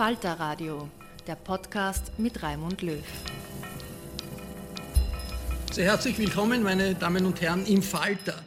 Falter Radio, der Podcast mit Raimund Löw. Sehr herzlich willkommen, meine Damen und Herren, im Falter.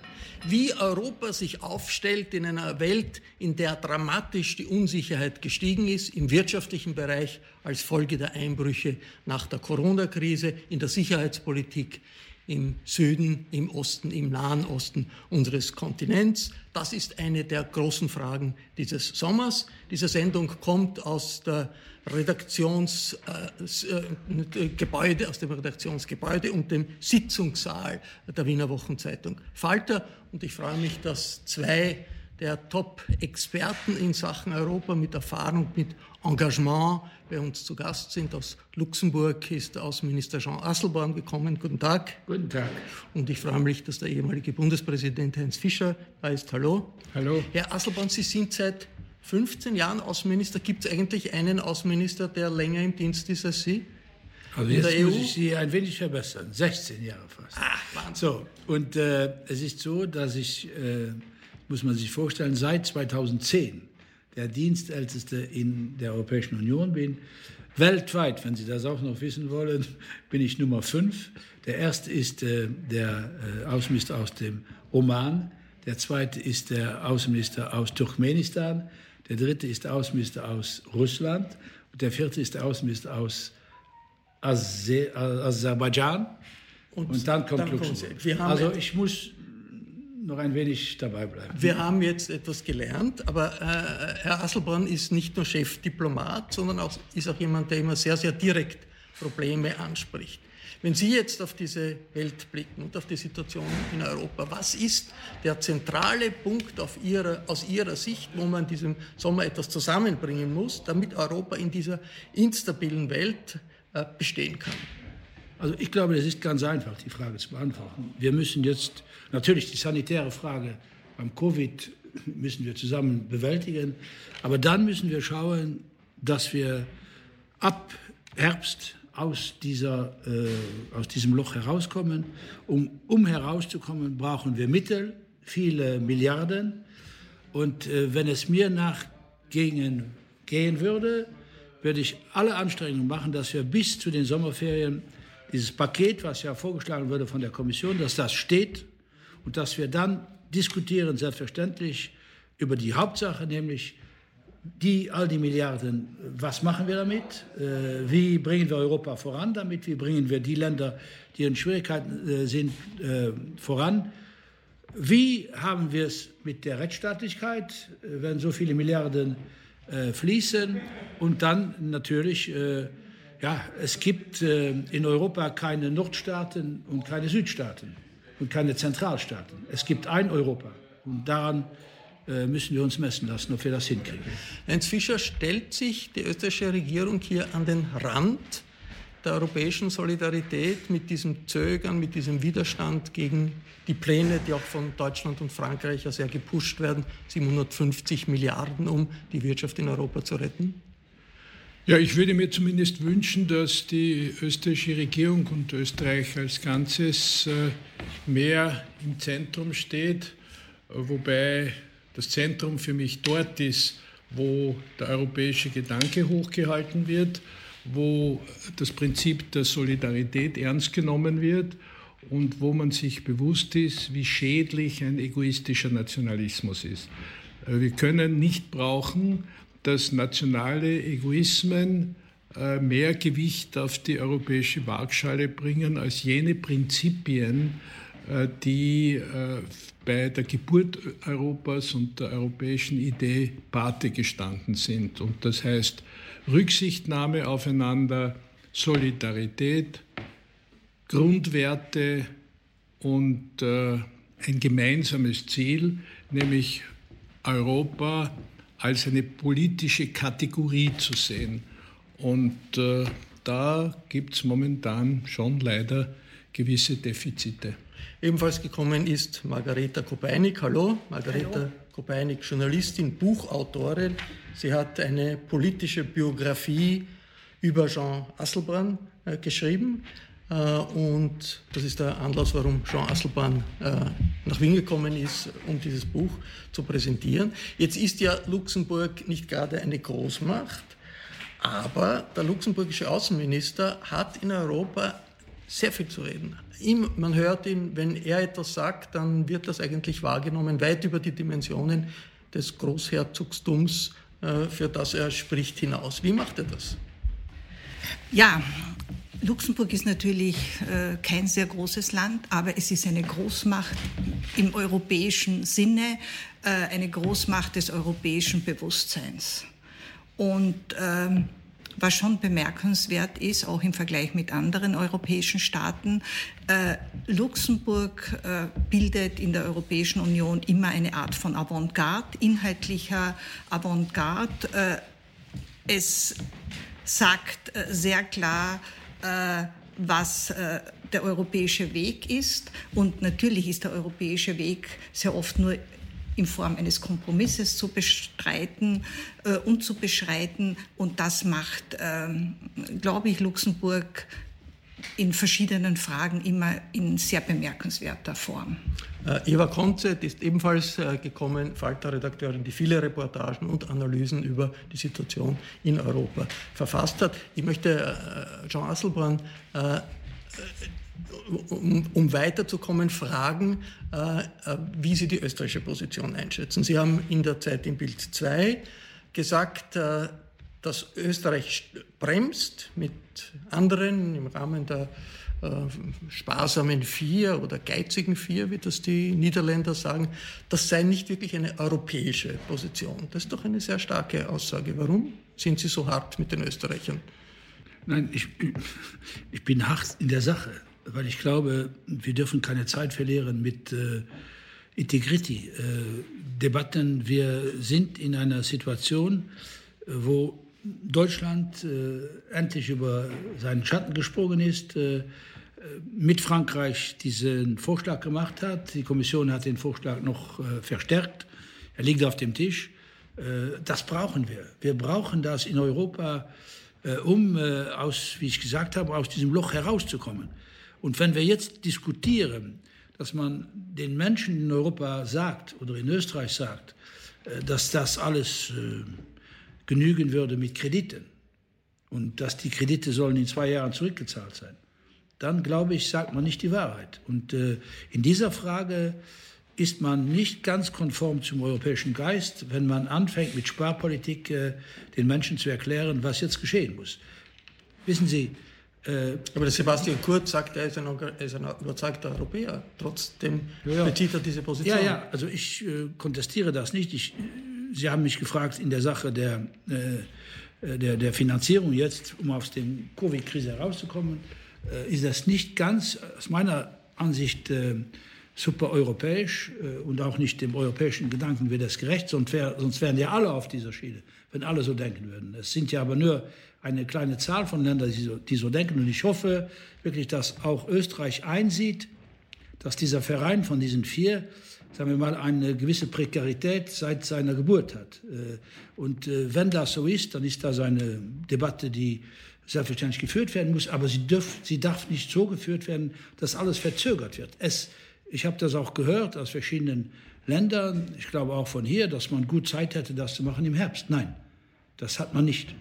Wie Europa sich aufstellt in einer Welt, in der dramatisch die Unsicherheit gestiegen ist, im wirtschaftlichen Bereich als Folge der Einbrüche nach der Corona-Krise, in der Sicherheitspolitik, im Süden, im Osten, im Nahen Osten unseres Kontinents. Das ist eine der großen Fragen dieses Sommers. Diese Sendung kommt aus der Redaktionsgebäude, äh, aus dem Redaktionsgebäude und dem Sitzungssaal der Wiener Wochenzeitung Falter. Und ich freue mich, dass zwei der Top-Experten in Sachen Europa mit Erfahrung, mit Engagement bei uns zu Gast sind. Aus Luxemburg ist Außenminister Jean Asselborn gekommen. Guten Tag. Guten Tag. Und ich freue mich, dass der ehemalige Bundespräsident Heinz Fischer da ist. Hallo. Hallo. Herr Asselborn, Sie sind seit 15 Jahren Außenminister. Gibt es eigentlich einen Außenminister, der länger im Dienst ist als Sie? Also jetzt muss EU? ich Sie ein wenig verbessern. 16 Jahre fast. Ach, Wahnsinn. So, und äh, es ist so, dass ich... Äh, muss man sich vorstellen, seit 2010 der Dienstälteste in der Europäischen Union bin. Weltweit, wenn Sie das auch noch wissen wollen, bin ich Nummer fünf. Der erste ist äh, der äh, Außenminister aus dem Oman, der zweite ist der Außenminister aus Turkmenistan, der dritte ist der Außenminister aus Russland und der vierte ist der Außenminister aus Aser Aserbaidschan. Und, und, dann kommt Luxemburg. Also ich muss noch ein wenig dabei bleiben. Wir haben jetzt etwas gelernt, aber äh, Herr Asselborn ist nicht nur Chefdiplomat, sondern auch, ist auch jemand, der immer sehr, sehr direkt Probleme anspricht. Wenn Sie jetzt auf diese Welt blicken und auf die Situation in Europa, was ist der zentrale Punkt ihrer, aus Ihrer Sicht, wo man diesem Sommer etwas zusammenbringen muss, damit Europa in dieser instabilen Welt äh, bestehen kann? Also ich glaube, es ist ganz einfach, die Frage zu beantworten. Wir müssen jetzt natürlich die sanitäre Frage beim Covid müssen wir zusammen bewältigen, aber dann müssen wir schauen, dass wir ab Herbst aus, dieser, äh, aus diesem Loch herauskommen. Um, um herauszukommen, brauchen wir Mittel, viele Milliarden. Und äh, wenn es mir nachgehen gehen würde, würde ich alle Anstrengungen machen, dass wir bis zu den Sommerferien dieses Paket, was ja vorgeschlagen wurde von der Kommission, dass das steht und dass wir dann diskutieren, selbstverständlich, über die Hauptsache, nämlich die, all die Milliarden, was machen wir damit? Äh, wie bringen wir Europa voran damit? Wie bringen wir die Länder, die in Schwierigkeiten äh, sind, äh, voran? Wie haben wir es mit der Rechtsstaatlichkeit, wenn so viele Milliarden äh, fließen? Und dann natürlich, äh, ja, es gibt äh, in Europa keine Nordstaaten und keine Südstaaten und keine Zentralstaaten. Es gibt ein Europa. Und daran äh, müssen wir uns messen lassen, ob wir das hinkriegen. Heinz Fischer stellt sich die österreichische Regierung hier an den Rand der europäischen Solidarität mit diesem Zögern, mit diesem Widerstand gegen die Pläne, die auch von Deutschland und Frankreich sehr gepusht werden, 750 Milliarden, um die Wirtschaft in Europa zu retten? Ja, ich würde mir zumindest wünschen, dass die österreichische Regierung und Österreich als Ganzes äh, mehr im Zentrum steht, wobei das Zentrum für mich dort ist, wo der europäische Gedanke hochgehalten wird wo das Prinzip der Solidarität ernst genommen wird und wo man sich bewusst ist, wie schädlich ein egoistischer Nationalismus ist. Äh, wir können nicht brauchen, dass nationale Egoismen äh, mehr Gewicht auf die europäische Waagschale bringen als jene Prinzipien, äh, die bei der Geburt Europas und der europäischen Idee Pate gestanden sind. Und das heißt, Rücksichtnahme aufeinander, Solidarität, Grundwerte und äh, ein gemeinsames Ziel, nämlich Europa als eine politische Kategorie zu sehen. Und äh, da gibt es momentan schon leider gewisse Defizite. Ebenfalls gekommen ist Margareta Kopeinik. Hallo, Margareta Hallo. Kopeinik, Journalistin, Buchautorin. Sie hat eine politische Biografie über Jean Asselborn äh, geschrieben. Äh, und das ist der Anlass, warum Jean Asselborn äh, nach Wien gekommen ist, um dieses Buch zu präsentieren. Jetzt ist ja Luxemburg nicht gerade eine Großmacht, aber der luxemburgische Außenminister hat in Europa sehr viel zu reden. Ihm, man hört ihn, wenn er etwas sagt, dann wird das eigentlich wahrgenommen, weit über die Dimensionen des Großherzogstums, äh, für das er spricht, hinaus. Wie macht er das? Ja, Luxemburg ist natürlich äh, kein sehr großes Land, aber es ist eine Großmacht im europäischen Sinne, äh, eine Großmacht des europäischen Bewusstseins. Und ähm, was schon bemerkenswert ist, auch im Vergleich mit anderen europäischen Staaten, äh, Luxemburg äh, bildet in der Europäischen Union immer eine Art von Avantgarde, inhaltlicher Avantgarde. Äh, es sagt äh, sehr klar, was äh, der europäische Weg ist. Und natürlich ist der europäische Weg sehr oft nur in Form eines Kompromisses zu bestreiten äh, und zu beschreiten. Und das macht, ähm, glaube ich, Luxemburg in verschiedenen Fragen immer in sehr bemerkenswerter Form. Äh, Eva Konzett ist ebenfalls äh, gekommen, Falter-Redakteurin, die viele Reportagen und Analysen über die Situation in Europa verfasst hat. Ich möchte äh, Jean Asselborn um, weiterzukommen, fragen, wie Sie die österreichische Position einschätzen. Sie haben in der Zeit im Bild 2 gesagt, dass Österreich bremst mit anderen im Rahmen der äh, sparsamen Vier oder geizigen Vier, wie das die Niederländer sagen. Das sei nicht wirklich eine europäische Position. Das ist doch eine sehr starke Aussage. Warum sind Sie so hart mit den Österreichern? Nein, ich, ich bin hart in der Sache weil ich glaube, wir dürfen keine Zeit verlieren mit äh, Integrity-Debatten. Äh, wir sind in einer Situation, äh, wo Deutschland äh, endlich über seinen Schatten gesprungen ist, äh, mit Frankreich diesen Vorschlag gemacht hat. Die Kommission hat den Vorschlag noch äh, verstärkt. Er liegt auf dem Tisch. das brauchen wir. Wir brauchen das in Europa, um aus, wie ich gesagt habe, aus diesem Loch herauszukommen. Und wenn wir jetzt diskutieren, dass man den Menschen in Europa sagt oder in Österreich sagt, äh, dass das alles äh, genügen würde mit Krediten und dass die Kredite sollen in zwei Jahren zurückgezahlt sein, dann glaube ich, sagt man nicht die Wahrheit. Und äh, in dieser Frage ist man nicht ganz konform zum europäischen Geist, wenn man anfängt mit Sparpolitik den Menschen zu erklären, was jetzt geschehen muss. Wissen Sie, Äh, Aber der Sebastian Kurz sagt, er ist ein, er ist ein überzeugter Europäer. Trotzdem ja, bezieht er diese Position. Ja, ja, also ich äh, kontestiere das nicht. Ich, Sie haben mich gefragt in der Sache der, äh, der, der Finanzierung jetzt, um aus der Covid-Krise herauszukommen, äh, ist das nicht ganz aus meiner Ansicht äh, super europäisch äh, und auch nicht dem europäischen Gedanken wird das gerecht, sonst, wär, sonst wären ja alle auf dieser Schiene, wenn alle so denken würden. Es sind ja aber nur eine kleine Zahl von Ländern, die so, die so denken. Und ich hoffe wirklich, dass auch Österreich einsieht, dass dieser Verein von diesen vier, sagen wir mal, eine gewisse Prekarität seit seiner Geburt hat. Äh, und äh, wenn das so ist, dann ist das eine Debatte, die selbstverständlich geführt werden muss, aber sie, dürf, sie darf nicht so geführt werden, dass alles verzögert wird. Es, ich habe das auch gehört aus verschiedenen Ländern, ich glaube auch von hier, dass man gut Zeit hätte, das zu machen im Herbst. Nein, das hat man nicht.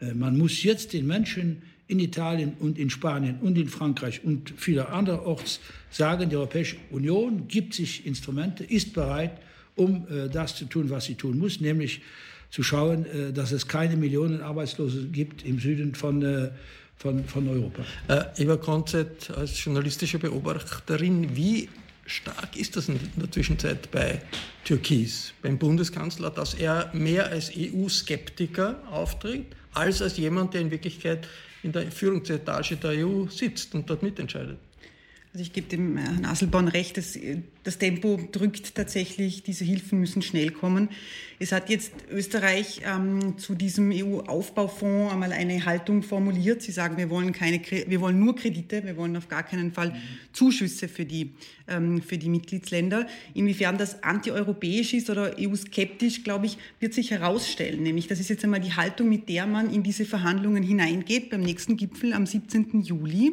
Äh, man muss jetzt den Menschen in Italien und in Spanien und in Frankreich und vieler anderorts sagen, die Europäische Union gibt sich Instrumente, ist bereit, um äh, das zu tun, was sie tun muss, nämlich zu schauen, äh, dass es keine Millionen Arbeitslose gibt im Süden von, von, von Europa. Äh, Eva Konzett, als journalistische Beobachterin, wie stark ist das in der Zwischenzeit bei Türkis, beim Bundeskanzler, dass er mehr als EU-Skeptiker auftritt, als als jemand, der in Wirklichkeit in der Führungsetage der EU sitzt und dort mitentscheidet? Also ich gebe dem Herrn Asselborn recht, dass das Tempo drückt tatsächlich, diese Hilfen müssen schnell kommen. Es hat jetzt Österreich ähm, zu diesem EU-Aufbaufonds einmal eine Haltung formuliert. Sie sagen, wir wollen, keine, wir wollen nur Kredite, wir wollen auf gar keinen Fall Zuschüsse für die, ähm, für die Mitgliedsländer. Inwiefern das antieuropäisch ist oder EU-skeptisch, glaube ich, wird sich herausstellen. Nämlich, das ist jetzt einmal die Haltung, mit der man in diese Verhandlungen hineingeht beim nächsten Gipfel am 17. Juli.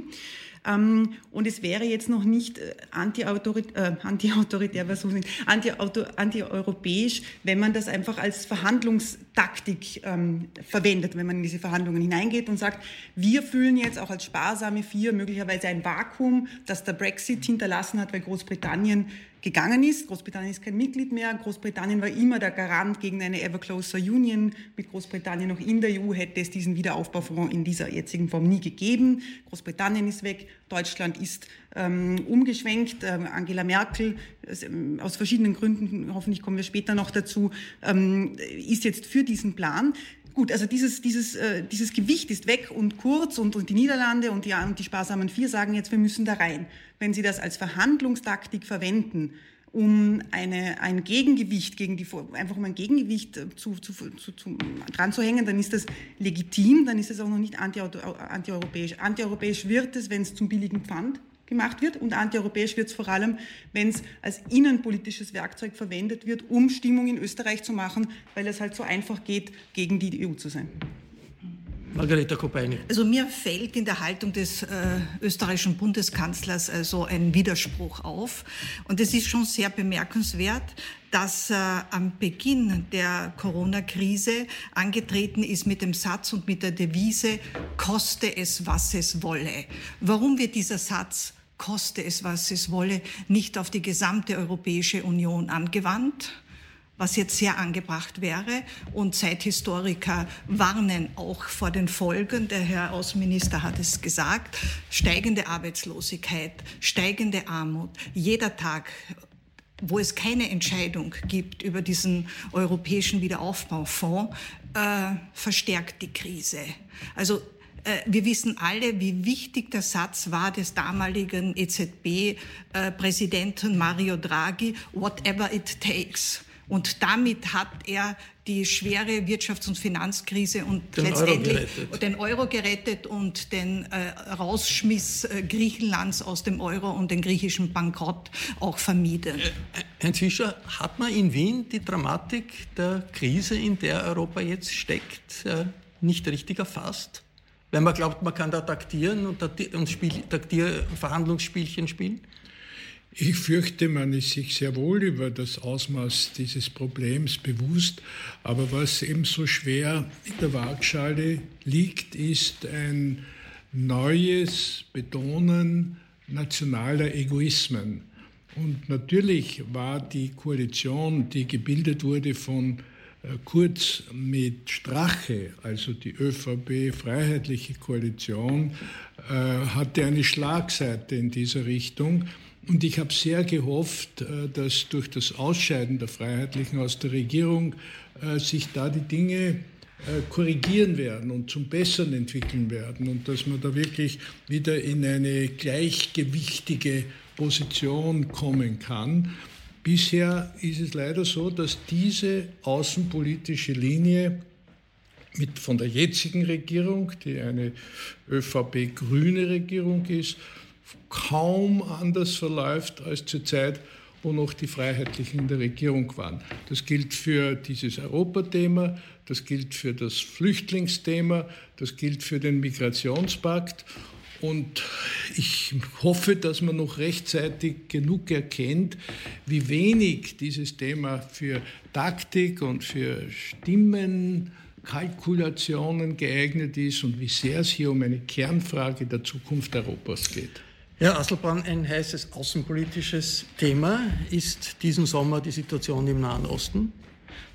Ähm, und es wäre jetzt noch nicht äh, anti-autoritär, äh, anti-autoritär, was anti-europäisch, wenn man das einfach als Verhandlungstaktik ähm, verwendet, wenn man in diese Verhandlungen hineingeht und sagt, wir fühlen jetzt auch als sparsame Vier möglicherweise ein Vakuum, das der Brexit hinterlassen hat, weil Großbritannien gegangen ist. Großbritannien ist kein Mitglied mehr. Großbritannien war immer der Garant gegen eine ever closer Union. Mit Großbritannien noch in der EU hätte es diesen Wiederaufbaufonds in dieser jetzigen Form nie gegeben. Großbritannien ist weg, Deutschland ist ähm, umgeschwenkt. Ähm, Angela Merkel, ähm, aus verschiedenen Gründen, hoffentlich kommen wir später noch dazu, ähm, ist jetzt für diesen Plan. Gut, also dieses, dieses, äh, dieses Gewicht ist weg und kurz und, und die Niederlande und die, und die sparsamen Vier sagen jetzt, wir müssen da rein. Wenn Sie das als Verhandlungstaktik verwenden, um eine, ein Gegengewicht gegen die, einfach um ein Gegengewicht äh, zu, zu, zu, zu, dran zu hängen, dann ist das legitim, dann ist es auch noch nicht antieuropäisch. Antieuropäisch wird es, wenn es zum billigen Pfand gemacht wird und antieuropäisch wird es vor allem, wenn es als innenpolitisches Werkzeug verwendet wird, um Stimmung in Österreich zu machen, weil es halt so einfach geht, gegen die EU zu sein. Margareta Kopeini. Also mir fällt in der Haltung des äh, österreichischen Bundeskanzlers also ein Widerspruch auf. Und es ist schon sehr bemerkenswert, dass äh, am Beginn der Corona-Krise angetreten ist mit dem Satz und mit der Devise, koste es, was es wolle. Warum wird dieser Satz koste es, was es wolle, nicht auf die gesamte Europäische Union angewandt, was jetzt sehr angebracht wäre. Und Zeithistoriker warnen auch vor den Folgen. Der Herr Außenminister hat es gesagt. Steigende Arbeitslosigkeit, steigende Armut, jeder Tag wo es keine Entscheidung gibt über diesen europäischen Wiederaufbaufonds, äh, verstärkt die Krise. Also wir wissen alle, wie wichtig der Satz war des damaligen EZB-Präsidenten Mario Draghi, whatever it takes. Und damit hat er die schwere Wirtschafts- und Finanzkrise und den letztendlich Euro den Euro gerettet und den äh, Rausschmiss äh, Griechenlands aus dem Euro und den griechischen Bankrott auch vermieden. Äh, Herr Fischer, hat man in Wien die Dramatik der Krise, in der Europa jetzt steckt, äh, nicht richtig erfasst? Weil man glaubt, man kann da taktieren und, und Spiel, taktier Verhandlungsspielchen spielen? Ich fürchte, man ist sich sehr wohl über das Ausmaß dieses Problems bewusst, aber was eben so schwer in der Waagschale liegt, ist ein neues Betonen nationaler Egoismen. Und natürlich war die Koalition, die gebildet wurde von kurz mit Strache, also die ÖVP Freiheitliche Koalition, äh, hatte eine Schlagseite in dieser Richtung. Und ich habe sehr gehofft, äh, dass durch das Ausscheiden der Freiheitlichen aus der Regierung äh, sich da die Dinge korrigieren werden und zum Besseren entwickeln werden und dass man da wirklich wieder in eine gleichgewichtige Position kommen kann. Bisher ist es leider so, dass diese außenpolitische Linie mit von der jetzigen Regierung, die eine ÖVP-grüne Regierung ist, kaum anders verläuft als zur Zeit, wo noch die Freiheitlichen in der Regierung waren. Das gilt für dieses Europathema, das gilt für das Flüchtlingsthema, das gilt für den Migrationspakt. Und ich hoffe, dass man noch rechtzeitig genug erkennt, wie wenig dieses Thema für Taktik und für Stimmen Kalkulationen geeignet ist und wie sehr es hier um eine Kernfrage der Zukunft Europas geht. Herr Asselborn, ein heißes außenpolitisches Thema ist diesen Sommer die Situation im Nahen Osten.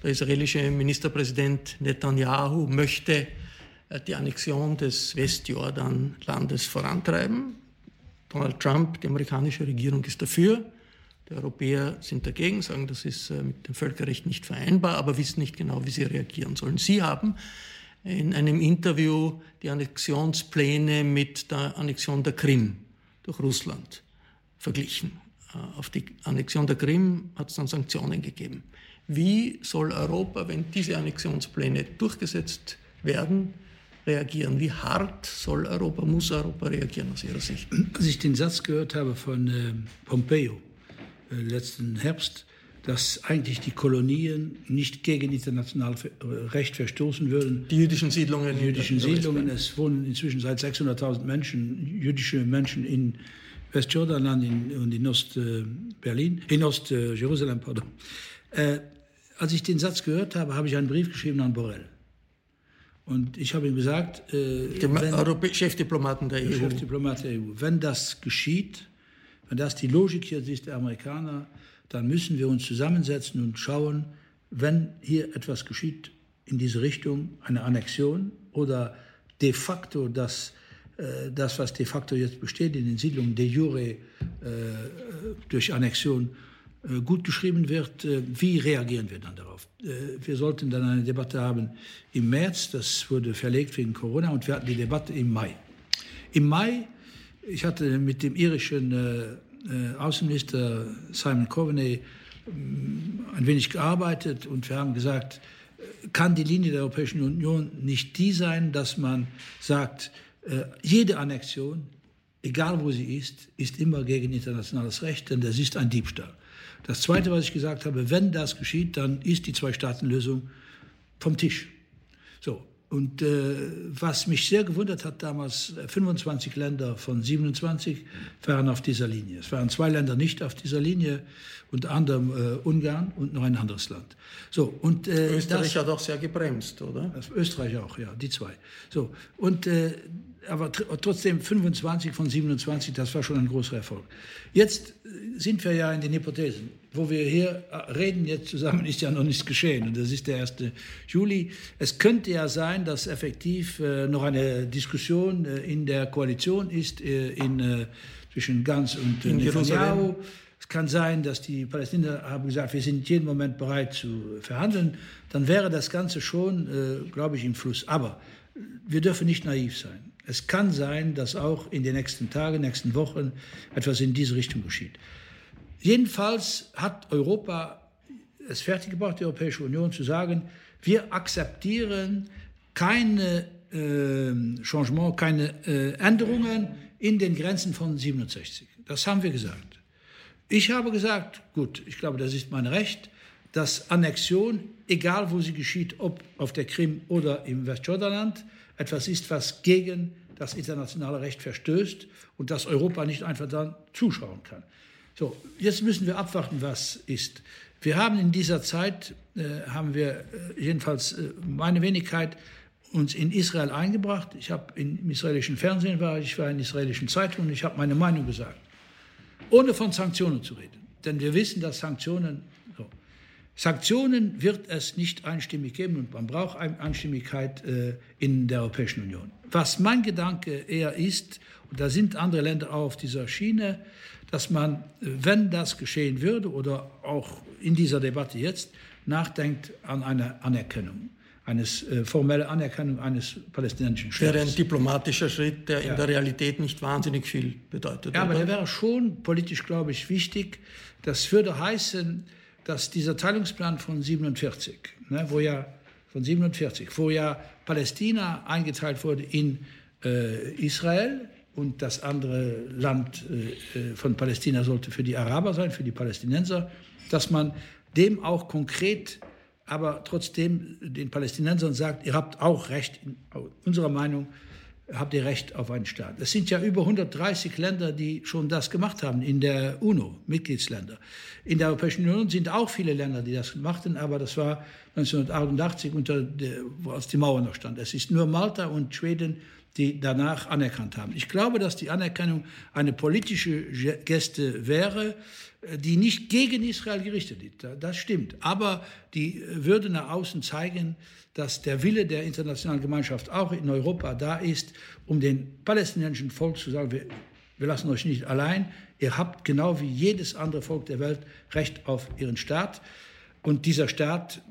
Der israelische Ministerpräsident Netanyahu möchte die Annexion des Westjordanlandes vorantreiben. Donald Trump, die amerikanische Regierung, ist dafür. Die Europäer sind dagegen, sagen, das ist äh, mit dem Völkerrecht nicht vereinbar, aber wissen nicht genau, wie sie reagieren sollen. Sie haben in einem Interview die Annexionspläne mit der Annexion der Krim durch Russland verglichen. Äh, auf die Annexion der Krim hat es dann Sanktionen gegeben. Wie soll Europa, wenn diese Annexionspläne durchgesetzt werden, reagieren? Wie hart soll Europa, muss Europa reagieren aus Ihrer Sicht? Als ich den Satz gehört habe von äh, Pompeo, äh, letzten Herbst, dass eigentlich die Kolonien nicht gegen internationales äh, Recht verstoßen würden. Die jüdischen Siedlungen. Die jüdischen Siedlungen. Es wohnen inzwischen seit 600.000 Menschen, jüdische Menschen in Westjordanland und in Ost-Berlin, in Ost-Jerusalem, pardon. Äh, als ich den Satz gehört habe, habe ich einen Brief geschrieben an Borrell. Und ich habe ihm gesagt, äh, wenn, Chefdiplomaten der EU. Chefdiplomat der EU. Wenn das geschieht, wenn das die Logik jetzt ist der Amerikaner, dann müssen wir uns zusammensetzen und schauen, wenn hier etwas geschieht in diese Richtung, eine Annexion oder de facto das, äh, das was de facto jetzt besteht in den Siedlungen de jure äh, durch Annexion äh, gut geschrieben wird, äh, wie reagieren wir dann darauf? Äh, wir sollten dann eine Debatte haben im März, das wurde verlegt wegen Corona und wir hatten die Debatte im Mai. Im Mai ich hatte mit dem irischen äh, äh, Außenminister Simon Coveney äh, ein wenig gearbeitet und wir haben gesagt, äh, kann die Linie der Europäischen Union nicht die sein, dass man sagt, äh, jede Annexion, egal wo sie ist, ist immer gegen internationales Recht, denn das ist ein Diebstahl. Das Zweite, was ich gesagt habe, wenn das geschieht, dann ist die Zwei-Staaten-Lösung vom Tisch. So, und äh, was mich sehr gewundert hat damals, 25 Länder von 27 waren auf dieser Linie. Es waren zwei Länder nicht auf dieser Linie, unter anderem äh, Ungarn und noch ein anderes Land. So, und, äh, Österreich das, hat auch sehr gebremst, oder? Österreich auch, ja, die zwei. So, und äh, aber trotzdem 25 von 27, das war schon ein großer Erfolg. Jetzt äh, sind wir ja in den Hypothesen. Wo wir hier äh, reden jetzt zusammen, ist ja noch nichts geschehen. Und das ist der 1. Juli. Es könnte ja sein, dass effektiv äh, noch eine Diskussion in der Koalition ist in, zwischen Ganz und in Netanyahu. Es kann sein, dass die Palästinenser haben gesagt, wir sind jeden Moment bereit zu verhandeln. Dann wäre das Ganze schon, glaube ich, im Fluss. Aber wir dürfen nicht naiv sein. Es kann sein, dass auch in den nächsten Tagen, nächsten Wochen etwas in diese Richtung geschieht. Jedenfalls hat Europa es fertiggebracht, die Europäische Union zu sagen, wir akzeptieren keine äh, Changement, keine äh, Änderungen in den Grenzen von 67. Das haben wir gesagt. Ich habe gesagt, gut, ich glaube, das ist mein Recht, dass Annexion, egal wo sie geschieht, ob auf der Krim oder im Westjordanland, etwas ist, was gegen das internationale Recht verstößt und dass Europa nicht einfach dann zuschauen kann. So, jetzt müssen wir abwarten, was ist. Wir haben in dieser Zeit, äh, haben wir äh, jedenfalls äh, meine Wenigkeit uns in Israel eingebracht. Ich habe im israelischen Fernsehen war, ich war in israelischen Zeitungen, ich habe meine Meinung gesagt, ohne von Sanktionen zu reden. Denn wir wissen, dass Sanktionen. Sanktionen wird es nicht einstimmig geben und man braucht Einstimmigkeit äh, in der Europäischen Union. Was mein Gedanke eher ist, und da sind andere Länder auch auf dieser Schiene, dass man, wenn das geschehen würde oder auch in dieser Debatte jetzt, nachdenkt an eine Anerkennung eines äh, formelle Anerkennung eines palästinensischen Staates. Wäre ein diplomatischer Schritt, der ja. in der Realität nicht wahnsinnig viel bedeutet. Ja, oder? aber der wäre schon politisch, glaube ich, wichtig. Das würde heißen, dass dieser Teilungsplan von 47, ne, wo ja von 47, wo ja Palästina eingeteilt wurde in äh, Israel und das andere Land äh, äh, von Palästina sollte für die Araber sein, für die Palästinenser, dass man dem auch konkret aber trotzdem den Palästinensern sagt, ihr habt auch Recht, in unserer Meinung habt ihr Recht auf einen Staat. Es sind ja über 130 Länder, die schon das gemacht haben in der UNO, Mitgliedsländer. In der Europäischen Union sind auch viele Länder, die das machten, aber das war 1988, unter der, als die Mauer noch stand. Es ist nur Malta und Schweden, die danach anerkannt haben. Ich glaube, dass die Anerkennung eine politische Geste wäre, die nicht gegen Israel gerichtet ist. Das stimmt. Aber die würde nach außen zeigen, dass der Wille der internationalen Gemeinschaft auch in Europa da ist, um den palästinensischen Volk zu sagen, wir, wir lassen euch nicht allein. Ihr habt genau wie jedes andere Volk der Welt Recht auf ihren Staat. Und dieser Staat,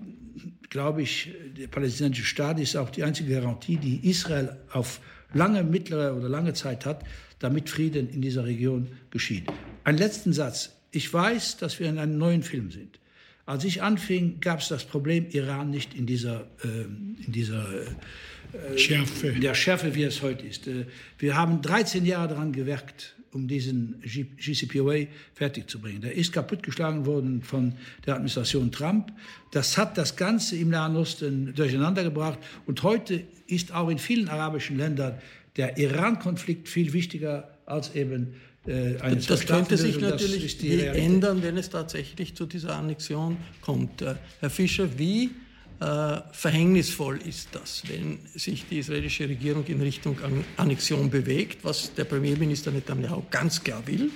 glaube ich, der palästinensische Staat ist auch die einzige Garantie, die Israel auf lange, mittlere oder lange Zeit hat, damit Frieden in dieser Region geschieht. Ein letzten Satz. Ich weiß, dass wir in einem neuen Film sind. Als ich anfing, gab es das Problem Iran nicht in dieser, äh, in dieser äh, Schärfe. der Schärfe, wie es heute ist. Äh, wir haben 13 Jahre daran gewerkt, um diesen GCPOA fertigzubringen. Der ist kaputtgeschlagen worden von der Administration Trump. Das hat das Ganze im Nahen Osten durcheinandergebracht. Und heute ist auch in vielen arabischen Ländern der Iran-Konflikt viel wichtiger als eben äh, eine Das könnte sich natürlich ändern, wenn es tatsächlich zu dieser Annexion kommt. Äh, Herr Fischer, wie äh, verhängnisvoll ist das, wenn sich die israelische Regierung in Richtung Annexion bewegt, was der Premierminister Netanyahu ganz klar will?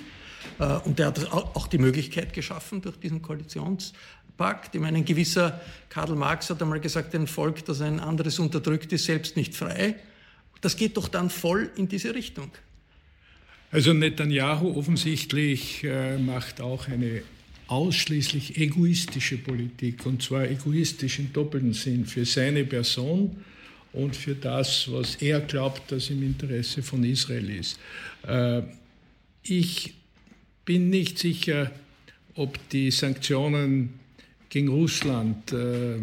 Äh, und der hat auch die Möglichkeit geschaffen durch diesen Koalitionspakt. Ich meine, ein gewisser Karl Marx hat einmal gesagt, ein Volk, das ein anderes unterdrückt, ist selbst nicht frei. Das geht doch dann voll in diese Richtung. Also Netanyahu offensichtlich äh, macht auch eine ausschließlich egoistische Politik, und zwar egoistisch im doppelten Sinn, für seine Person und für das, was er glaubt, dass im Interesse von Israel ist. Äh, ich bin nicht sicher, ob die Sanktionen gegen Russland äh,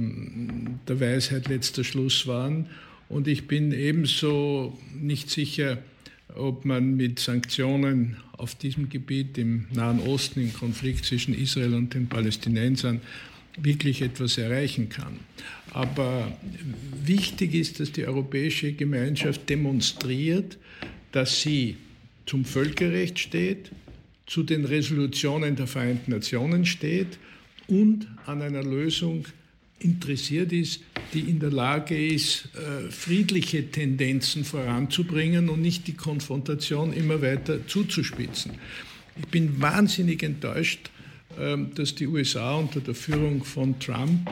der Weisheit letzter Schluss waren. Und ich bin ebenso nicht sicher, ob man mit Sanktionen auf diesem Gebiet im Nahen Osten, im Konflikt zwischen Israel und den Palästinensern, wirklich etwas erreichen kann. Aber wichtig ist, dass die europäische Gemeinschaft demonstriert, dass sie zum Völkerrecht steht, zu den Resolutionen der Vereinten Nationen steht und an einer Lösung interessiert ist, die in der Lage ist, äh, friedliche Tendenzen voranzubringen und nicht die Konfrontation immer weiter zuzuspitzen. Ich bin wahnsinnig enttäuscht, ähm, dass die USA unter der Führung von Trump,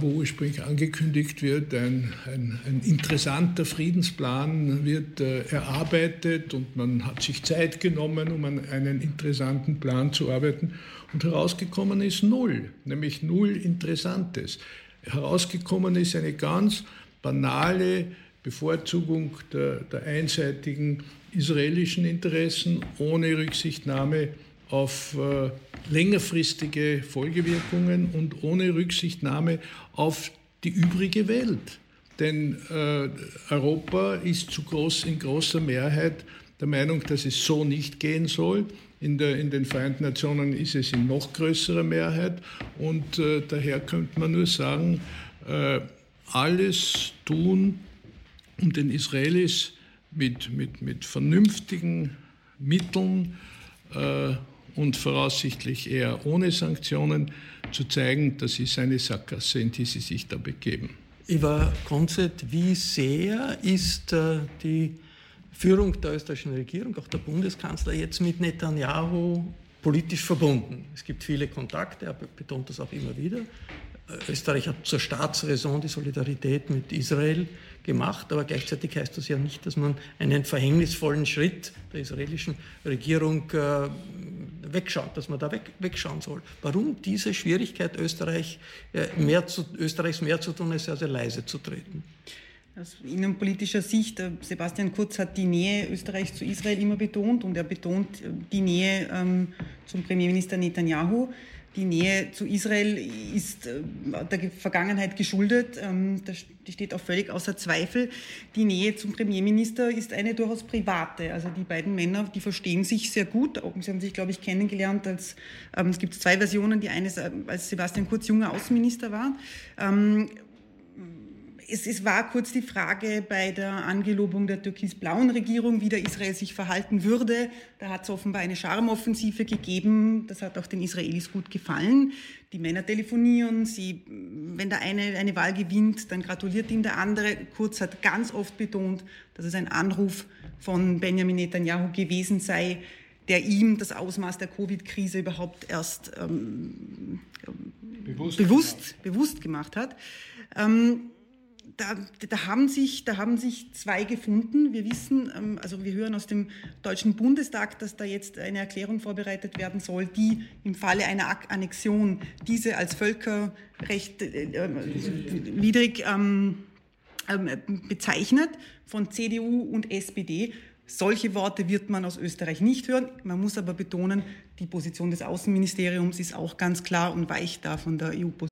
wo ursprünglich angekündigt wird, ein, ein, ein interessanter Friedensplan wird äh, erarbeitet und man hat sich Zeit genommen, um an einen interessanten Plan zu arbeiten. Und herausgekommen ist null, nämlich null Interessantes. Herausgekommen ist eine ganz banale Bevorzugung der, der einseitigen israelischen Interessen ohne Rücksichtnahme auf äh, längerfristige Folgewirkungen und ohne Rücksichtnahme auf die übrige Welt. Denn äh, Europa ist zu groß, in großer Mehrheit der Meinung, dass es so nicht gehen soll. In, der, in den Vereinten Nationen ist es in noch größerer Mehrheit und äh, daher könnte man nur sagen, äh, alles tun, um den Israelis mit, mit, mit vernünftigen Mitteln äh, und voraussichtlich eher ohne Sanktionen zu zeigen, dass sie seine Sackgasse, in die sie sich da begeben. Ivar Konzett, wie sehr ist äh, die Führung der österreichischen Regierung, auch der Bundeskanzler, jetzt mit Netanyahu politisch verbunden. Es gibt viele Kontakte, er betont das auch immer wieder. Österreich hat zur Staatsräson die Solidarität mit Israel gemacht, aber gleichzeitig heißt das ja nicht, dass man einen verhängnisvollen Schritt der israelischen Regierung äh, wegschaut, dass man da weg, wegschauen soll. Warum diese Schwierigkeit, Österreich, äh, mehr zu, Österreichs mehr zu tun, als sehr, sehr leise zu treten? Aus innenpolitischer Sicht, äh, Sebastian Kurz hat die Nähe Österreichs zu Israel immer betont und er betont äh, die Nähe ähm, zum Premierminister Netanyahu. Die Nähe zu Israel ist äh, der Vergangenheit geschuldet. Ähm, das steht auch völlig außer Zweifel. Die Nähe zum Premierminister ist eine durchaus private. Also die beiden Männer, die verstehen sich sehr gut. Sie haben sich, glaube ich, kennengelernt als, ähm, es gibt zwei Versionen. Die eine, äh, als Sebastian Kurz junger Außenminister war ähm, es, es, war kurz die Frage bei der Angelobung der türkis-blauen Regierung, wie der Israel sich verhalten würde. Da hat es offenbar eine Charmoffensive gegeben. Das hat auch den Israelis gut gefallen. Die Männer telefonieren, sie, wenn der eine eine Wahl gewinnt, dann gratuliert ihm der andere. Kurz hat ganz oft betont, dass es ein Anruf von Benjamin Netanyahu gewesen sei, der ihm das Ausmaß der Covid-Krise überhaupt erst ähm, bewusst, bewusst, bewusst gemacht hat. Ähm, da, da, haben sich, da haben sich zwei gefunden. Wir wissen, ähm, also wir hören aus dem Deutschen Bundestag, dass da jetzt eine Erklärung vorbereitet werden soll, die im Falle einer Annexion diese als Völkerrecht äh, äh, widrig ähm, ähm, bezeichnet von CDU und SPD. Solche Worte wird man aus Österreich nicht hören. Man muss aber betonen, die Position des Außenministeriums ist auch ganz klar und weicht da von der EU-Position.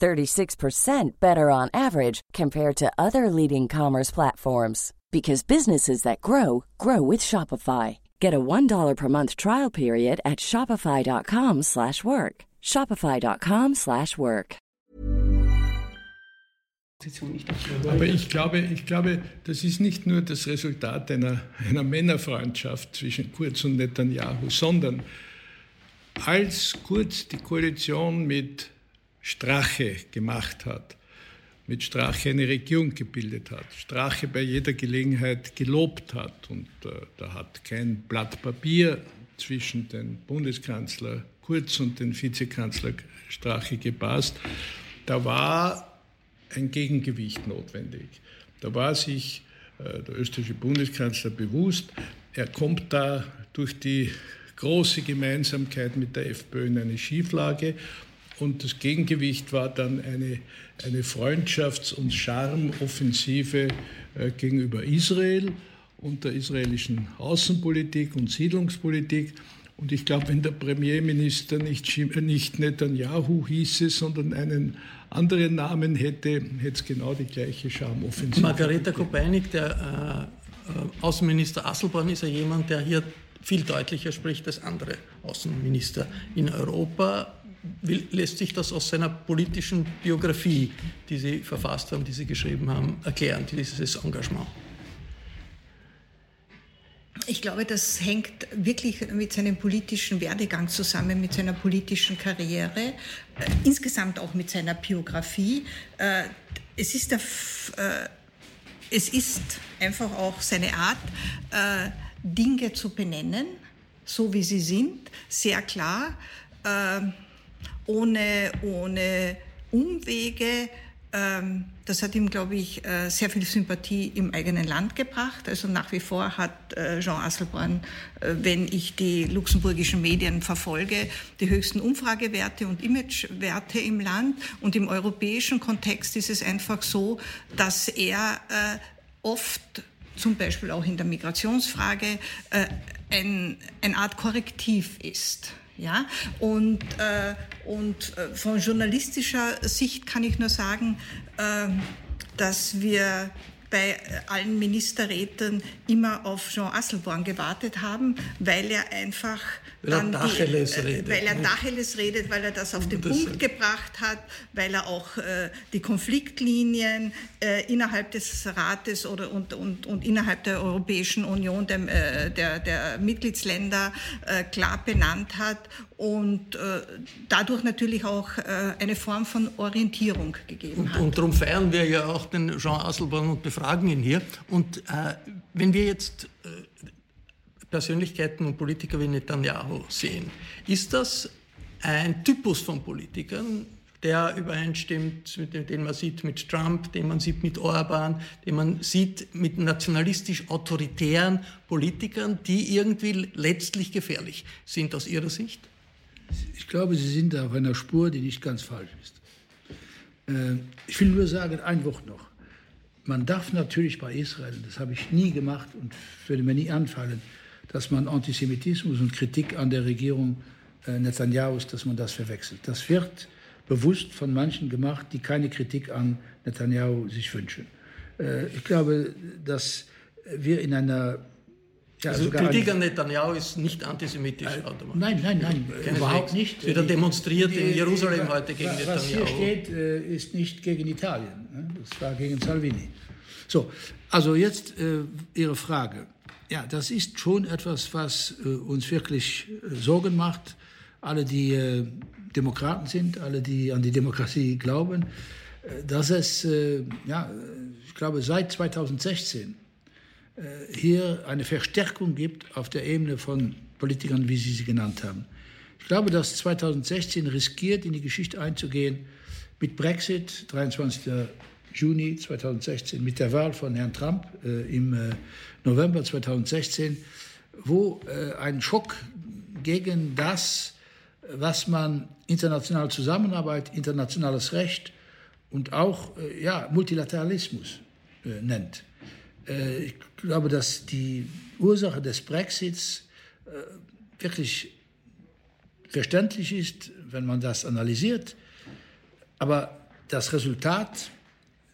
36% better on average compared to other leading commerce platforms because businesses that grow grow with Shopify. Get a $1 per month trial period at shopify.com/work. shopify.com/work. Aber ich glaube, ich glaube, das ist nicht nur das Resultat einer, einer Männerfreundschaft zwischen Kurz und Netanyahu, sondern als Kurz die Koalition mit Strache gemacht hat, mit Strache eine Regierung gebildet hat, Strache bei jeder Gelegenheit gelobt hat. Und äh, da hat kein Blatt Papier zwischen den Bundeskanzler Kurz und den Vizekanzler Strache gepasst. Da war ein Gegengewicht notwendig. Da war sich äh, der österreichische Bundeskanzler bewusst, er kommt da durch die große Gemeinsamkeit mit der FPÖ in eine Schieflage und das Gegengewicht war dann eine, eine Freundschafts- und Charmoffensive äh, gegenüber Israel und der israelischen Außenpolitik und Siedlungspolitik. Und ich glaube, wenn der Premierminister nicht, äh, nicht Netanyahu hieße, sondern einen anderen Namen hätte, hätte es genau die gleiche Charmoffensive. Margareta Kopeinik, der äh, Außenminister Asselborn, ist ja jemand, der hier viel deutlicher spricht als andere Außenminister in Europa lässt sich das aus seiner politischen Biografie, die Sie verfasst haben, die Sie geschrieben haben, erklären, dieses Engagement? Ich glaube, das hängt wirklich mit seinem politischen Werdegang zusammen, mit seiner politischen Karriere, äh, insgesamt auch mit seiner Biografie. Äh, es, ist der, äh, es ist einfach auch seine Art, Dinge zu benennen, so wie sie sind, sehr klar. Ohne, ohne Umwege. Ähm, das hat ihm, glaube ich, äh, sehr viel Sympathie im eigenen Land gebracht. Also nach wie vor hat äh, Jean Asselborn, äh, wenn ich die luxemburgischen Medien verfolge, die höchsten Umfragewerte und Imagewerte im Land. Und im europäischen Kontext ist es einfach so, dass er oft zum Beispiel auch in der Migrationsfrage, ein, eine Art Korrektiv ist. Ja? Und, äh, und äh, von journalistischer Sicht kann ich nur sagen, äh, dass wir bei allen Ministerräten immer auf Jean Asselborn gewartet haben, weil er einfach weil er Dacheles die, redet. Weil er Dacheles redet, weil er das auf den das Punkt gebracht hat, weil er auch äh, die Konfliktlinien äh, innerhalb des Rates oder und, und, und innerhalb der Europäischen Union, dem, äh, der, der Mitgliedsländer äh, klar benannt hat und äh, dadurch natürlich auch äh, eine Form von Orientierung gegeben und, hat. Und darum feiern wir ja auch den Jean Asselborn und befragen ihn hier. Und äh, wenn wir jetzt äh, Persönlichkeiten und Politiker wie Netanyahu sehen, ist das ein Typus von Politikern, der übereinstimmt mit dem, den man sieht mit Trump, den man sieht mit Orban, den man sieht mit nationalistisch-autoritären Politikern, die irgendwie letztlich gefährlich sind aus Ihrer Sicht? Ich glaube, Sie sind auf einer Spur, die nicht ganz falsch ist. Äh, ich will nur sagen, ein Wort noch. Man darf natürlich bei Israel, das habe ich nie gemacht und würde mir nie anfallen, dass man Antisemitismus und Kritik an der Regierung äh, Netanyahus, dass man das verwechselt. Das wird bewusst von manchen gemacht, die keine Kritik an Netanyahu sich wünschen. Äh, ich glaube, dass wir in einer ja, also Kritik an Netanyahu ist nicht antisemitisch. Äh, nein, nein, nein, Kennen überhaupt nicht. Ja demonstriert in Jerusalem heute gegen was Netanyahu. Was hier steht, äh, ist nicht gegen Italien. Ne? Das war gegen Salvini. So, also jetzt äh, Ihre Frage. Ja, das ist schon etwas, was äh, uns wirklich äh, Sorgen macht. Alle, die äh, Demokraten sind, alle, die an die Demokratie glauben, dass es, ja, ich glaube, seit 2016 hier eine Verstärkung gibt auf der Ebene von Politikern, wie Sie sie genannt haben. Ich glaube, dass 2016 riskiert, in die Geschichte einzugehen mit Brexit, 23. Juni 2016, mit der Wahl von Herrn Trump äh, im äh, November 2016, wo äh, ein Schock gegen das, was man internationale Zusammenarbeit, internationales Recht und auch äh, ja, Multilateralismus äh, nennt. Äh, ich glaube, dass die Ursache des Brexits äh, wirklich verständlich ist, wenn man das analysiert. Aber das Resultat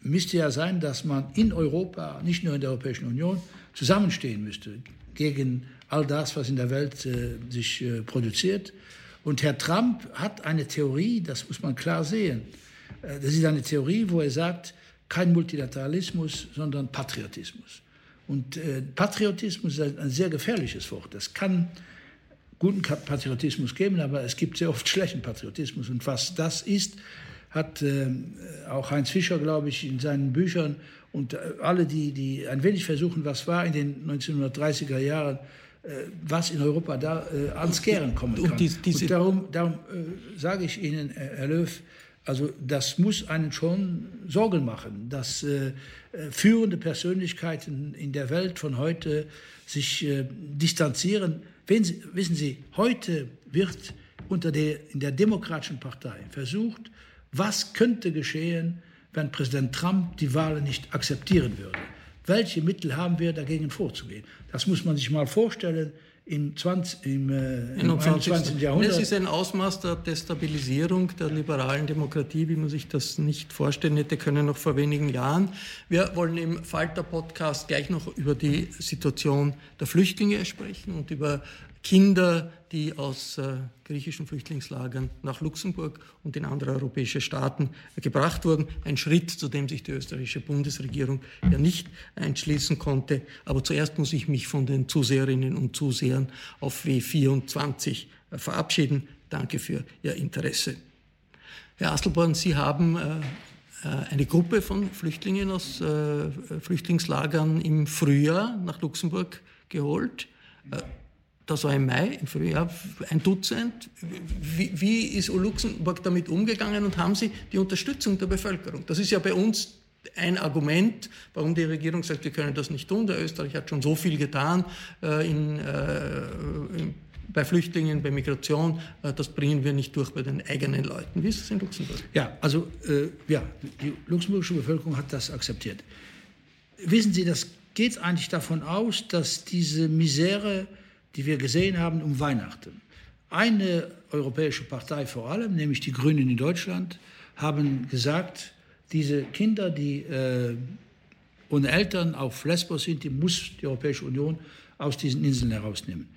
müsste ja sein, dass man in Europa, nicht nur in der Europäischen Union, zusammenstehen müsste gegen all das, was in der Welt äh, sich äh, produziert. Und Herr Trump hat eine Theorie, das muss man klar sehen. Äh, das ist eine Theorie, wo er sagt, kein Multilateralismus, sondern Patriotismus. Und äh, Patriotismus ist ein sehr gefährliches Wort. Es kann guten Patriotismus geben, aber es gibt sehr oft schlechten Patriotismus. Und was das ist, hat äh, auch Heinz Fischer, glaube ich, in seinen Büchern und äh, alle, die, die ein wenig versuchen, was war in den 1930er Jahren, äh, was in Europa da äh, ans Kehren kommen kann. Und, dies, und darum, darum äh, sage ich Ihnen, Herr Löw, also das muss einen schon Sorgen machen, dass äh, führende Persönlichkeiten in der Welt von heute sich äh, distanzieren. Sie, wissen Sie, heute wird unter der, in der Demokratischen Partei versucht, was könnte geschehen, wenn Präsident Trump die Wahl nicht akzeptieren würde? Welche Mittel haben wir dagegen vorzugehen? Das muss man sich mal vorstellen im, 20, im, äh, im 21. Jahrhundert. Es ist ein Ausmaß der Destabilisierung der liberalen Demokratie, wie man sich das nicht vorstellen hätte können noch vor wenigen Jahren. Wir wollen im Falter-Podcast gleich noch über die Situation der Flüchtlinge sprechen und über Kinder, die aus äh, griechischen Flüchtlingslagern nach Luxemburg und in andere europäische Staaten äh, gebracht wurden. Ein Schritt, zu dem sich die österreichische Bundesregierung ja nicht einschließen konnte. Aber zuerst muss ich mich von den Zuseherinnen und Zusehern auf W24 äh, verabschieden. Danke für Ihr Interesse. Herr Asselborn, Sie haben äh, äh, eine Gruppe von Flüchtlingen aus äh, Flüchtlingslagern im Frühjahr nach Luxemburg geholt das war im Mai, im Frühjahr, ein Dutzend. Wie, wie ist Luxemburg damit umgegangen und haben Sie die Unterstützung der Bevölkerung? Das ist ja bei uns ein Argument, warum die Regierung sagt, wir können das nicht tun. Der Österreich hat schon so viel getan äh, in, äh, bei Flüchtlingen, bei Migration. Äh, das bringen wir nicht durch bei den eigenen Leuten. Wie ist es in Luxemburg? Ja, also äh, ja, die luxemburgische Bevölkerung hat das akzeptiert. Wissen Sie, das geht eigentlich davon aus, dass diese Misere die wir gesehen haben um Weihnachten. Eine europäische Partei vor allem, nämlich die Grünen in Deutschland, haben gesagt, diese Kinder, die äh, ohne Eltern auf Lesbos sind, die muss die Europäische Union aus diesen Inseln herausnehmen.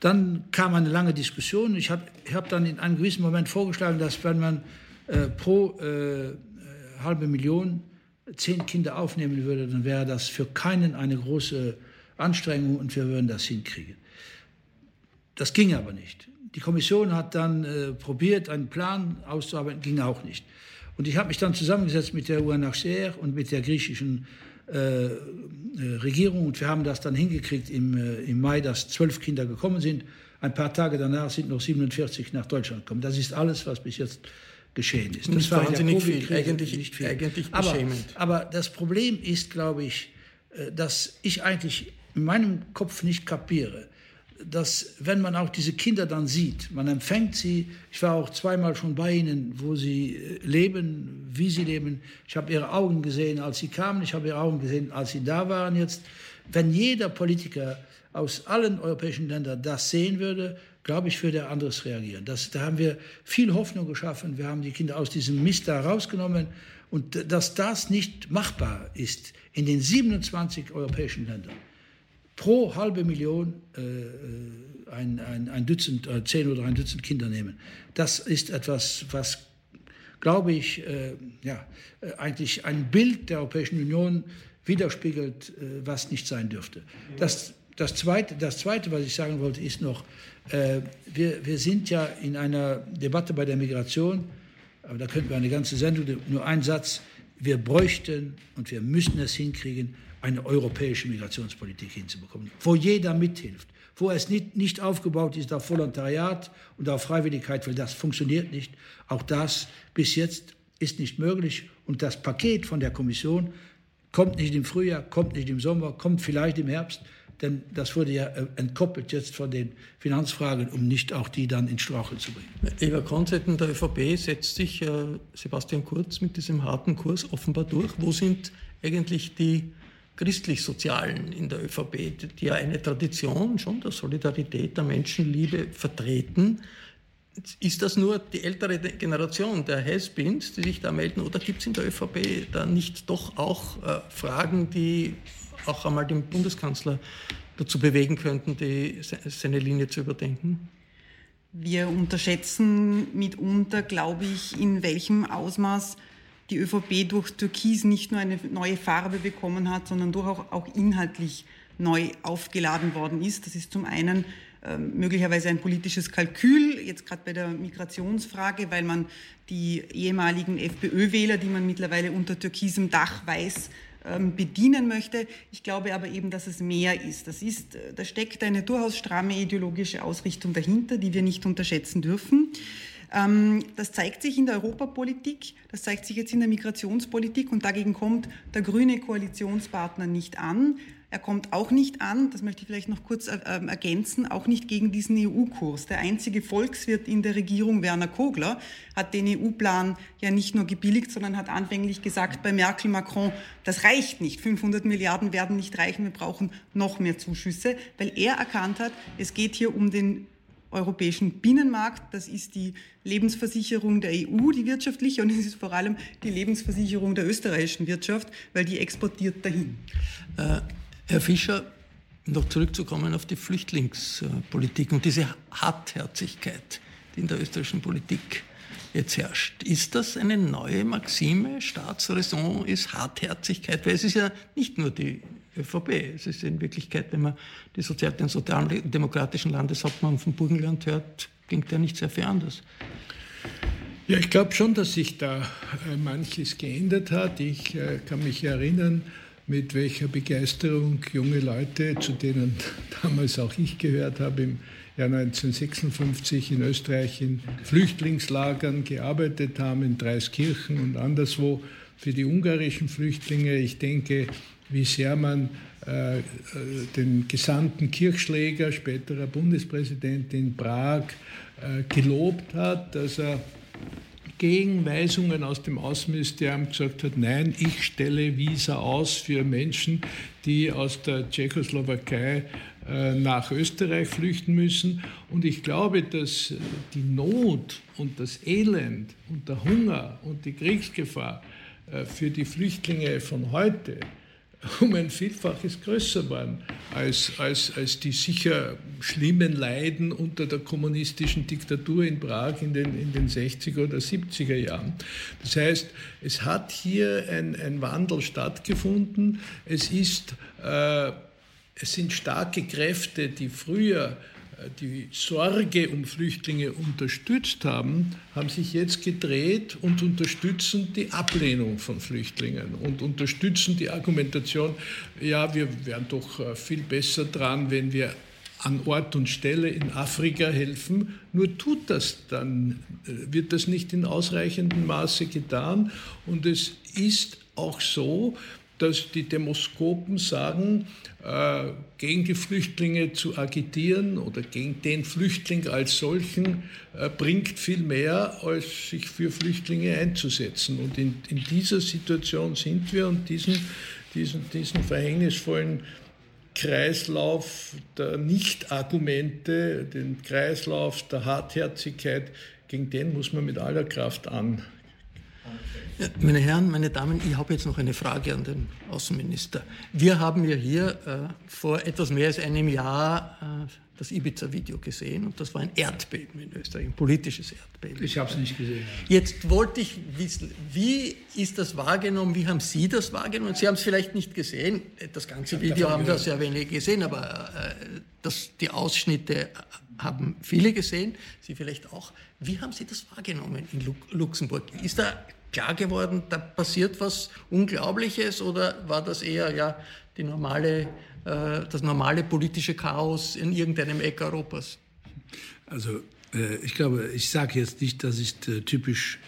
Dann kam eine lange Diskussion. Ich habe hab dann in einem gewissen Moment vorgeschlagen, dass wenn man äh, pro äh, halbe Million zehn Kinder aufnehmen würde, dann wäre das für keinen eine große Anstrengung und wir würden das hinkriegen. Das ging aber nicht. Die Kommission hat dann äh, probiert, einen Plan auszuarbeiten, ging auch nicht. Und ich habe mich dann zusammengesetzt mit der UNHCR und mit der griechischen äh, äh, Regierung und wir haben das dann hingekriegt im, äh, im Mai, dass zwölf Kinder gekommen sind. Ein paar Tage danach sind noch 47 nach Deutschland gekommen. Das ist alles, was bis jetzt geschehen ist. Nicht das wahnsinnig viel, eigentlich, nicht viel. Eigentlich aber, aber das Problem ist, glaube ich, äh, dass ich eigentlich in meinem Kopf nicht kapiere, dass wenn man auch diese Kinder dann sieht, man empfängt sie, ich war auch zweimal schon bei ihnen, wo sie äh, leben, wie sie leben. Ich habe ihre Augen gesehen, als sie kamen, ich habe ihre Augen gesehen, als sie da waren jetzt. Wenn jeder Politiker aus allen europäischen Ländern das sehen würde, glaube ich, würde er anders reagieren. Das, da haben wir viel Hoffnung geschaffen. Wir haben die Kinder aus diesem Mist da rausgenommen. Und dass das nicht machbar ist in den 27 europäischen Ländern, pro halbe Million äh, äh, ein, ein, ein Dutzend, äh, zehn oder ein Dutzend Kinder nehmen. Das ist etwas, was, glaube ich, äh, ja, äh, eigentlich ein Bild der Europäischen Union widerspiegelt, äh, was nicht sein dürfte. Das, das, Zweite, das Zweite, was ich sagen wollte, ist noch, wir, wir sind ja in einer Debatte bei der Migration, aber da könnten wir eine ganze Sendung, nur ein Satz, wir bräuchten und wir müssen es hinkriegen, eine europäische Migrationspolitik hinzubekommen, wo jeder mithilft, wo es nicht, nicht aufgebaut ist auf Volontariat und auf Freiwilligkeit, weil das funktioniert nicht. Auch das bis jetzt ist nicht möglich. Und das Paket von der Kommission kommt nicht im Frühjahr, kommt nicht im Sommer, kommt vielleicht im Herbst, denn das wurde ja äh, entkoppelt jetzt von den Finanzfragen, um nicht auch die dann ins Straucheln zu bringen. Eva Konzetten der ÖVP setzt sich äh, Sebastian Kurz mit diesem harten Kurs offenbar durch. Wo sind eigentlich die christlich-sozialen in der ÖVP, die ja eine Tradition schon der Solidarität, der Menschenliebe vertreten. Ist das nur die ältere Generation der Has-Beens, die sich da melden, oder gibt es in der ÖVP da nicht doch auch äh, Fragen, die auch einmal den Bundeskanzler dazu bewegen könnten, die, seine Linie zu überdenken? Wir unterschätzen mitunter, glaube ich, in welchem Ausmaß die ÖVP durch Türkis nicht nur eine neue Farbe bekommen hat, sondern durch auch, inhaltlich neu aufgeladen worden ist. Das ist zum einen äh, möglicherweise ein politisches Kalkül, jetzt gerade bei der Migrationsfrage, weil man die ehemaligen FPÖ-Wähler, die man mittlerweile unter türkisem Dach weiß, ähm, bedienen möchte. Ich glaube aber eben, dass es mehr ist. Das ist, äh, da steckt eine durchaus stramme ideologische Ausrichtung dahinter, die wir nicht unterschätzen dürfen. Ähm, das zeigt sich in der Europapolitik, das zeigt sich jetzt in der Migrationspolitik und dagegen kommt der grüne Koalitionspartner nicht an. Er kommt auch nicht an, das möchte ich vielleicht noch kurz äh, ähm, ergänzen, auch nicht gegen diesen EU-Kurs. Der einzige Volkswirt in der Regierung, Werner Kogler, hat den EU-Plan ja nicht nur gebilligt, sondern hat anfänglich gesagt bei Merkel, Macron, das reicht nicht. 500 Milliarden werden nicht reichen, wir brauchen noch mehr Zuschüsse, weil er erkannt hat, es geht hier um den europäischen Binnenmarkt. Das ist die Lebensversicherung der EU, die wirtschaftliche, und es ist vor allem die Lebensversicherung der österreichischen Wirtschaft, weil die exportiert dahin. Äh, Herr Fischer, noch zurückzukommen auf die Flüchtlingspolitik und diese Hartherzigkeit, die in der österreichischen Politik jetzt herrscht. Ist das eine neue Maxime? Staatsräson ist Hartherzigkeit, weil es ist ja nicht nur die ÖVP. Es ist in Wirklichkeit, wenn man die Sozial den sozialdemokratischen Landeshauptmann von Burgenland hört, klingt der nicht sehr viel anders. Ja, ich glaube schon, dass sich da äh, manches geändert hat. Ich äh, kann mich erinnern, mit welcher Begeisterung junge Leute, zu denen damals auch ich gehört habe, im Jahr 1956 in Österreich in Flüchtlingslagern gearbeitet haben, in Dreiskirchen und anderswo für die ungarischen Flüchtlinge. Ich denke, wie sehr man äh, den Gesandten Kirchschläger, späterer Bundespräsident in Prag, äh, gelobt hat, dass er gegen Weisungen aus dem Außenministerium gesagt hat, nein, ich stelle Visa aus für Menschen, die aus der Tschechoslowakei äh, nach Österreich flüchten müssen. Und ich glaube, dass die Not und das Elend und der Hunger und die Kriegsgefahr für die Flüchtlinge von heute um ein Vielfaches größer waren als, als, als die sicher schlimmen Leiden unter der kommunistischen Diktatur in Prag in den, in den 60er oder 70er Jahren. Das heißt, es hat hier ein, ein Wandel stattgefunden. Es, ist, äh, es sind starke Kräfte, die früher die Sorge um Flüchtlinge unterstützt haben, haben sich jetzt gedreht und unterstützen die Ablehnung von Flüchtlingen und unterstützen die Argumentation, ja, wir wären doch äh, viel besser dran, wenn wir an Ort und Stelle in Afrika helfen. Nur tut das dann, äh, wird das nicht in ausreichendem Maße getan. Und es ist auch so, dass die Demoskopen sagen, äh, gegen die Flüchtlinge zu agitieren oder gegen den Flüchtling als solchen äh, bringt viel mehr, als sich für Flüchtlinge einzusetzen. Und in, in dieser Situation sind wir und diesen, diesen, diesen verhängnisvollen Kreislauf der Nicht-Argumente, den Kreislauf der Hartherzigkeit, gegen den muss man mit aller Kraft an, meine Herren, meine Damen, ich habe jetzt noch eine Frage an den Außenminister. Wir haben ja hier äh, vor etwas mehr als einem Jahr äh, das Ibiza-Video gesehen und das war ein Erdbeben in Österreich, ein politisches Erdbeben. Ich habe es nicht gesehen. Jetzt wollte ich wissen, wie ist das wahrgenommen, wie haben Sie das wahrgenommen? Sie haben es vielleicht nicht gesehen, das ganze Video haben das ja wenige gesehen, aber äh, das, die Ausschnitte haben viele gesehen, Sie vielleicht auch. Wie haben Sie das wahrgenommen in Luxemburg? Ist da klar geworden, da passiert was Unglaubliches oder war das eher ja, die normale, äh, das normale politische Chaos in irgendeinem Eck Europas? Also äh, ich glaube, ich sage jetzt nicht, das ist äh, typisch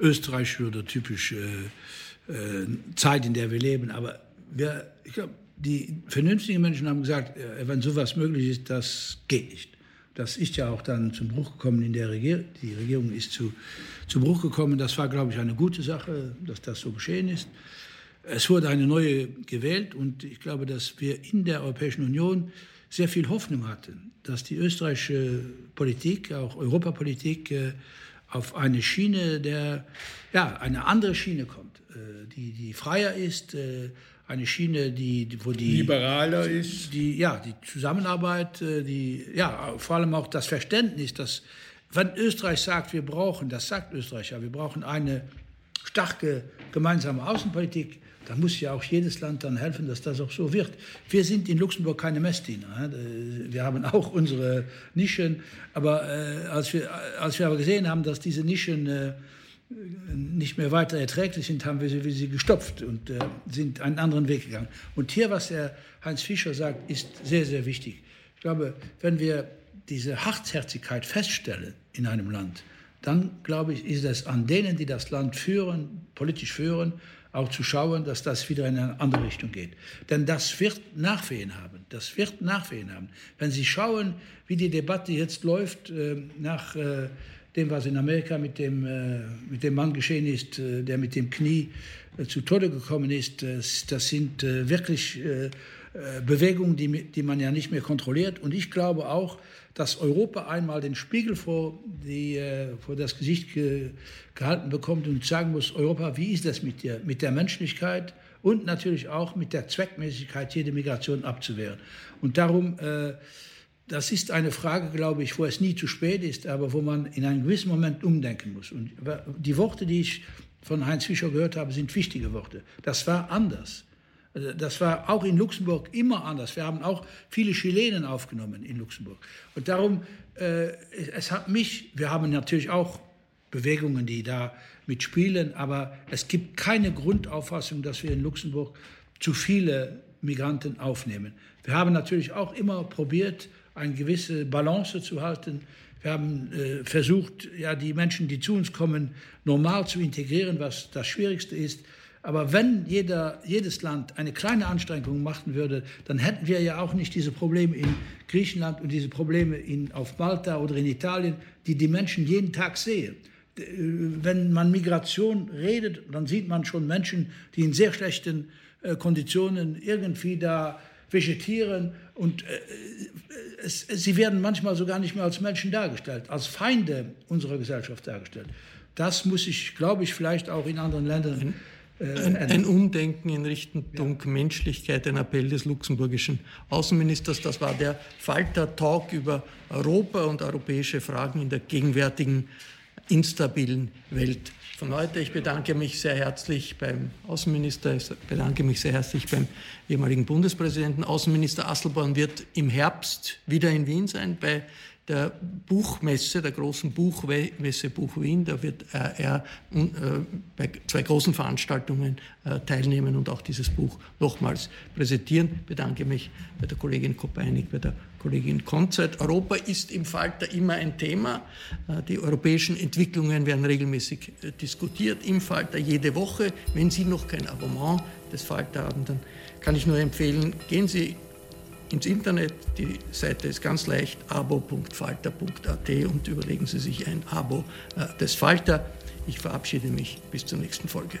österreichisch oder typisch äh, äh, Zeit, in der wir leben, aber wir, ich glaube, die vernünftigen Menschen haben gesagt, äh, wenn sowas möglich ist, das geht nicht. Das ist ja auch dann zum Bruch gekommen in der Regierung. Die Regierung ist zu, zu Bruch gekommen. Das war, glaube ich, eine gute Sache, dass das so geschehen ist. Es wurde eine neue gewählt und ich glaube, dass wir in der Europäischen Union sehr viel Hoffnung hatten, dass die österreichische Politik, auch Europapolitik, äh, auf eine Schiene der, ja, eine andere Schiene kommt, äh, die, die freier ist, äh, eine Schiene, die, wo die liberaler ist, die ja die Zusammenarbeit, äh, die ja vor allem auch das Verständnis, dass wenn Österreich sagt, wir brauchen, das sagt Österreich ja, wir brauchen eine starke gemeinsame Außenpolitik, dann muss ja auch jedes Land dann helfen, dass das auch so wird. Wir sind in Luxemburg keine Messdiener. Wir haben auch unsere Nischen, aber äh, als, wir, als wir aber gesehen haben, dass diese Nischen äh, nicht mehr weiter erträglich sind, haben wir sie, sie gestopft und äh, sind einen anderen Weg gegangen. Und hier, was der Heinz Fischer sagt, ist sehr, sehr wichtig. Ich glaube, wenn wir diese Hartherzigkeit feststellen in einem Land, dann glaube ich, ist es an denen, die das Land führen, politisch führen, auch zu schauen, dass das wieder in eine andere Richtung geht. Denn das wird Nachwehen haben. Das wird Nachwehen haben. Wenn Sie schauen, wie die Debatte jetzt läuft äh, nach äh, dem, was in Amerika mit dem, äh, mit dem Mann geschehen ist, äh, der mit dem Knie äh, zu Tode gekommen ist. Das sind wirklich Bewegungen, die, die man ja nicht mehr kontrolliert. Und ich glaube auch, dass Europa einmal den Spiegel vor, die, vor das Gesicht ge, gehalten bekommt und sagen muss, Europa, wie ist das mit der, mit der Menschlichkeit und natürlich auch mit der Zweckmäßigkeit, jede Migration abzuwehren. Und darum äh, das ist eine Frage, glaube ich, wo es nie zu spät ist, aber wo man in einem gewissen Moment umdenken muss. Und die Worte, die ich von Heinz Fischer gehört habe, sind wichtige Worte. Das war anders. Also, das war auch in Luxemburg immer anders. Wir haben auch viele Chilenen aufgenommen in Luxemburg. Und darum, äh, es hat mich, wir haben natürlich auch Bewegungen, die da mitspielen, aber es gibt keine Grundauffassung, dass wir in Luxemburg zu viele Migranten aufnehmen. Wir haben natürlich auch immer probiert, eine gewisse Balance zu halten. Wir haben äh, versucht, ja, die Menschen, die zu uns kommen, normal zu integrieren, was das Schwierigste ist. Aber wenn jeder, jedes Land eine kleine Anstrengung machen würde, dann hätten wir ja auch nicht diese Probleme in Griechenland und diese Probleme in, auf Malta oder in Italien, die die Menschen jeden Tag sehen. Äh, wenn man Migration redet, dann sieht man schon Menschen, die in sehr schlechten äh, Konditionen irgendwie da vegetieren und äh, es, es, sie werden manchmal sogar nicht mehr als Menschen dargestellt, als Feinde unserer Gesellschaft dargestellt. Das muss ich, glaube ich, vielleicht auch in anderen Ländern äh, ein, ein, Umdenken in Richtung ja. Menschlichkeit, ein Appell des luxemburgischen Außenministers. Das war der Falter-Talk über Europa und europäische Fragen in der gegenwärtigen instabilen Welt von heute. Ich bedanke mich sehr herzlich beim Außenminister, ich bedanke mich sehr herzlich beim ehemaligen Bundespräsidenten. Außenminister Asselborn wird im Herbst wieder in Wien sein bei der Buchmesse, der großen Buchmesse Buch Wien. Da wird äh, er äh, bei zwei großen Veranstaltungen äh, teilnehmen und auch dieses Buch nochmals präsentieren. Ich bedanke mich bei der Kollegin Kopeinig, bei der Kollegin Konzert. Europa ist im Falter immer ein Thema. Die europäischen Entwicklungen werden regelmäßig diskutiert im Falter jede Woche. Wenn Sie noch kein Abonnement des Falter haben, dann kann ich nur empfehlen, gehen Sie ins Internet. Die Seite ist ganz leicht, abo.falter.at und überlegen Sie sich ein Abo äh, des Falter. Ich verabschiede mich bis zur nächsten Folge.